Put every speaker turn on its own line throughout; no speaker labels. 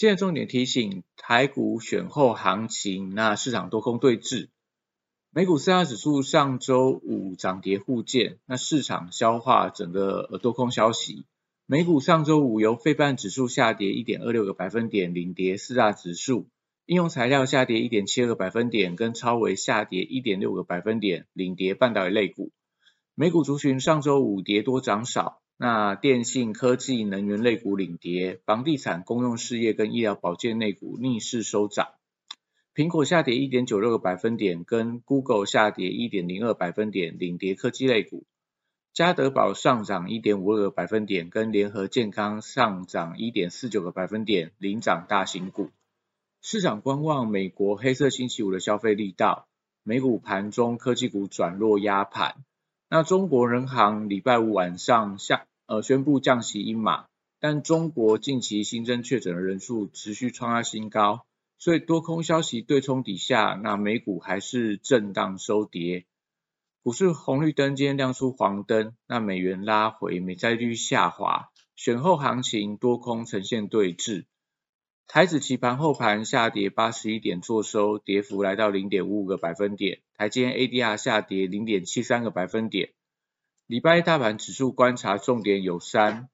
今天重点提醒，台股选后行情，那市场多空对峙。美股四大指数上周五涨跌互见，那市场消化整个多空消息。美股上周五由费半指数下跌一点二六个百分点领跌四大指数，应用材料下跌一点七二个百分点，跟超微下跌一点六个百分点领跌半导体类股。美股族群上周五跌多涨少。那电信、科技、能源类股领跌，房地产、公用事业跟医疗保健类股逆势收涨。苹果下跌一点九六个百分点，跟 Google 下跌一点零二百分点领跌科技类股。嘉德宝上涨一点五二个百分点，跟联合健康上涨一点四九个百分点领涨大型股。市场观望美国黑色星期五的消费力道，美股盘中科技股转弱压盘。那中国人行礼拜五晚上下。呃，宣布降息一码，但中国近期新增确诊的人数持续创下新高，所以多空消息对冲底下，那美股还是震荡收跌。股市红绿灯今天亮出黄灯，那美元拉回，美债率下滑，选后行情多空呈现对峙。台指期盘后盘下跌八十一点，做收，跌幅来到零点五五个百分点。台间 ADR 下跌零点七三个百分点。礼拜一大盘指数观察重点有三：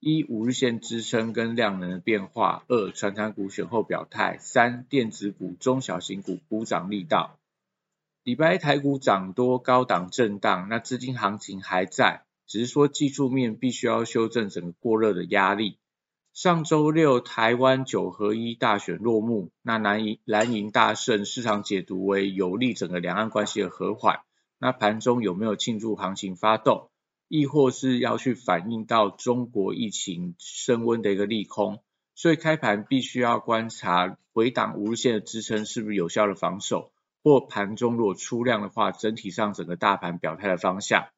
一、五日线支撑跟量能的变化；二、传产股选后表态；三、电子股、中小型股补涨力道。礼拜一台股涨多高档震荡，那资金行情还在，只是说技术面必须要修正整个过热的压力。上周六台湾九合一大选落幕，那蓝银蓝银大胜，市场解读为有利整个两岸关系的和缓。那盘中有没有庆祝行情发动，亦或是要去反映到中国疫情升温的一个利空？所以开盘必须要观察回档五日线的支撑是不是有效的防守，或盘中如果出量的话，整体上整个大盘表态的方向。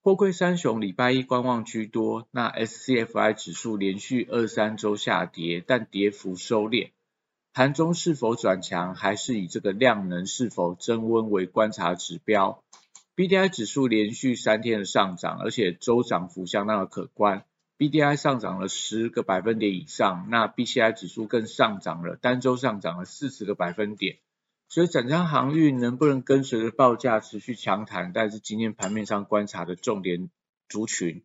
货柜三雄礼拜一观望居多，那 SCFI 指数连续二三周下跌，但跌幅收敛。盘中是否转强，还是以这个量能是否增温为观察指标。B D I 指数连续三天的上涨，而且周涨幅相当的可观。B D I 上涨了十个百分点以上，那 B C I 指数更上涨了，单周上涨了四十个百分点。所以整张航运能不能跟随着报价持续强弹，但是今天盘面上观察的重点族群。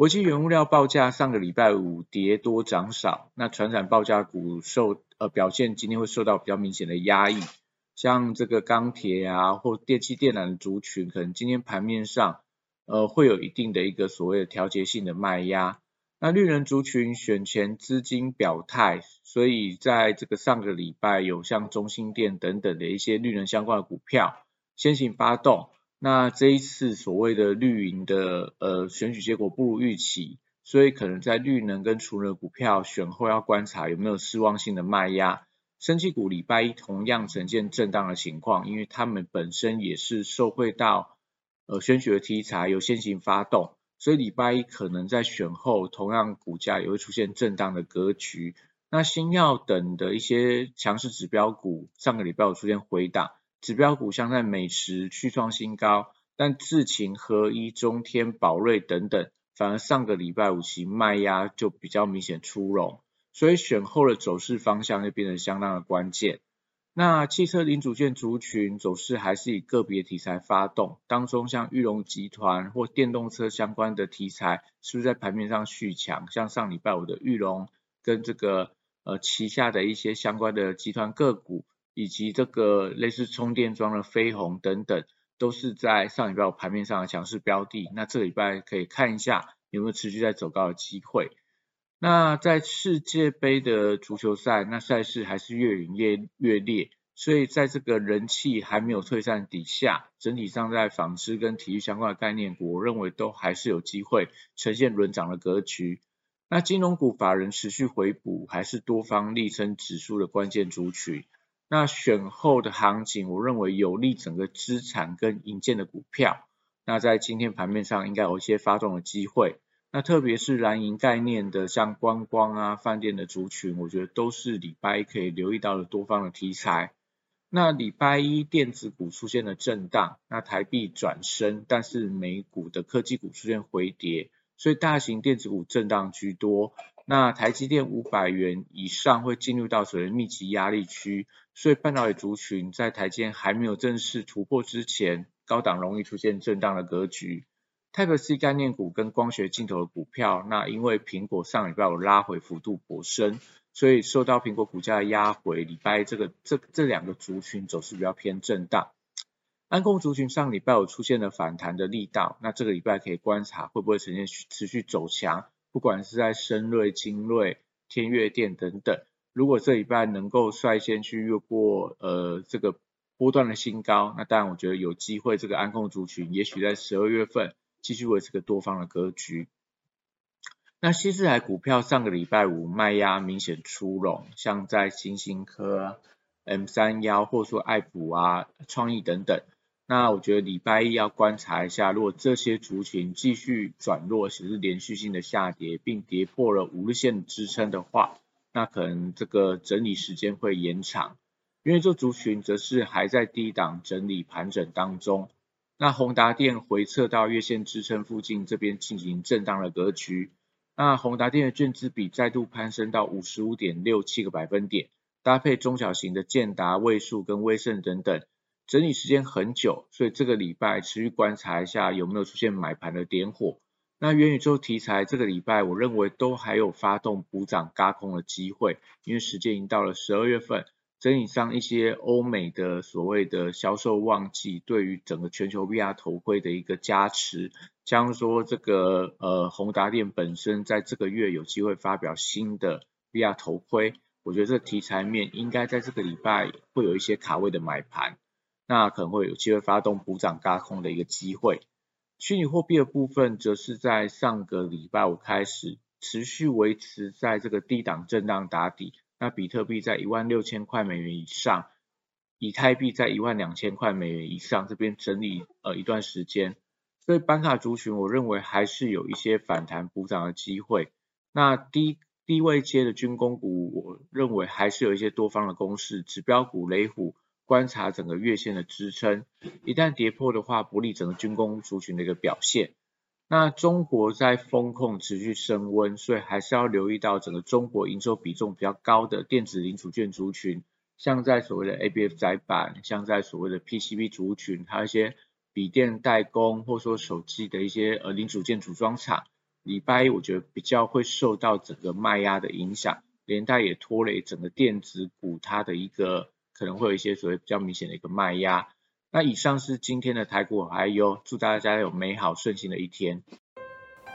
国际原物料报价上个礼拜五跌多涨少，那船产报价股受呃表现今天会受到比较明显的压抑，像这个钢铁啊或电气电缆的族群，可能今天盘面上呃会有一定的一个所谓的调节性的卖压。那绿人族群选前资金表态，所以在这个上个礼拜有像中心电等等的一些绿人相关的股票先行发动。那这一次所谓的绿营的呃选举结果不如预期，所以可能在绿能跟储能股票选后要观察有没有失望性的卖压。升气股礼拜一同样呈现震荡的情况，因为他们本身也是受惠到呃选举的题材有先行发动，所以礼拜一可能在选后同样股价也会出现震荡的格局。那新药等的一些强势指标股上个礼拜有出现回档。指标股像在美食续创新高，但智勤合一、中天、宝瑞等等，反而上个礼拜五期卖压就比较明显出笼，所以选后的走势方向就变得相当的关键。那汽车零组件族群走势还是以个别题材发动，当中像玉龙集团或电动车相关的题材，是不是在盘面上续强？像上礼拜五的玉龙跟这个呃旗下的一些相关的集团个股。以及这个类似充电桩的飞鸿等等，都是在上礼拜盘面上的强势标的。那这礼拜可以看一下有没有持续在走高的机会。那在世界杯的足球赛，那赛事还是越演越越烈，所以在这个人气还没有退散底下，整体上在纺织跟体育相关的概念股，我认为都还是有机会呈现轮涨的格局。那金融股法人持续回补，还是多方力撑指数的关键族群。那选后的行情，我认为有利整个资产跟银建的股票。那在今天盘面上应该有一些发动的机会。那特别是蓝银概念的，像观光啊、饭店的族群，我觉得都是礼拜一可以留意到的多方的题材。那礼拜一电子股出现了震荡，那台币转升，但是美股的科技股出现回跌，所以大型电子股震荡居多。那台积电五百元以上会进入到所谓密集压力区，所以半导体族群在台积电还没有正式突破之前，高档容易出现震荡的格局。Type C 概念股跟光学镜头的股票，那因为苹果上礼拜有拉回幅度颇深，所以受到苹果股价的压回，礼拜这个这这两个族群走势比较偏震荡。安控族群上礼拜有出现了反弹的力道，那这个礼拜可以观察会不会呈现持续走强。不管是在深瑞、精锐、天越电等等，如果这礼拜能够率先去越过呃这个波段的新高，那当然我觉得有机会这个安控族群也许在十二月份继续维持个多方的格局。那西四海股票上个礼拜五卖压明显出笼，像在新兴科、M 三幺或说爱普啊、创意等等。那我觉得礼拜一要观察一下，如果这些族群继续转弱，其实连续性的下跌，并跌破了五日线支撑的话，那可能这个整理时间会延长。因为这族群则是还在低档整理盘整当中。那宏达电回撤到月线支撑附近，这边进行震荡的格局。那宏达电的券资比再度攀升到五十五点六七个百分点，搭配中小型的建达、位数跟威盛等等。整理时间很久，所以这个礼拜持续观察一下有没有出现买盘的点火。那元宇宙题材这个礼拜，我认为都还有发动补涨嘎空的机会，因为时间已经到了十二月份，整理上一些欧美的所谓的销售旺季，对于整个全球 VR 头盔的一个加持，像说这个呃宏达电本身在这个月有机会发表新的 VR 头盔，我觉得这题材面应该在这个礼拜会有一些卡位的买盘。那可能会有机会发动补涨嘎空的一个机会。虚拟货币的部分，则是在上个礼拜五开始持续维持在这个低档震荡打底。那比特币在一万六千块美元以上，以太币在一万两千块美元以上，这边整理呃一段时间。所以板卡族群，我认为还是有一些反弹补涨的机会。那低低位接的军工股，我认为还是有一些多方的攻势，指标股雷虎。观察整个月线的支撑，一旦跌破的话，不利整个军工族群的一个表现。那中国在风控持续升温，所以还是要留意到整个中国营收比重比较高的电子零组件族群，像在所谓的 ABF 载板，像在所谓的 PCB 族群，还有一些笔电代工，或者说手机的一些呃零组件组装厂，礼拜一我觉得比较会受到整个卖压的影响，连带也拖累整个电子股它的一个。可能会有一些所谓比较明显的一个卖压。那以上是今天的台股还有，祝大家有美好顺心的一天。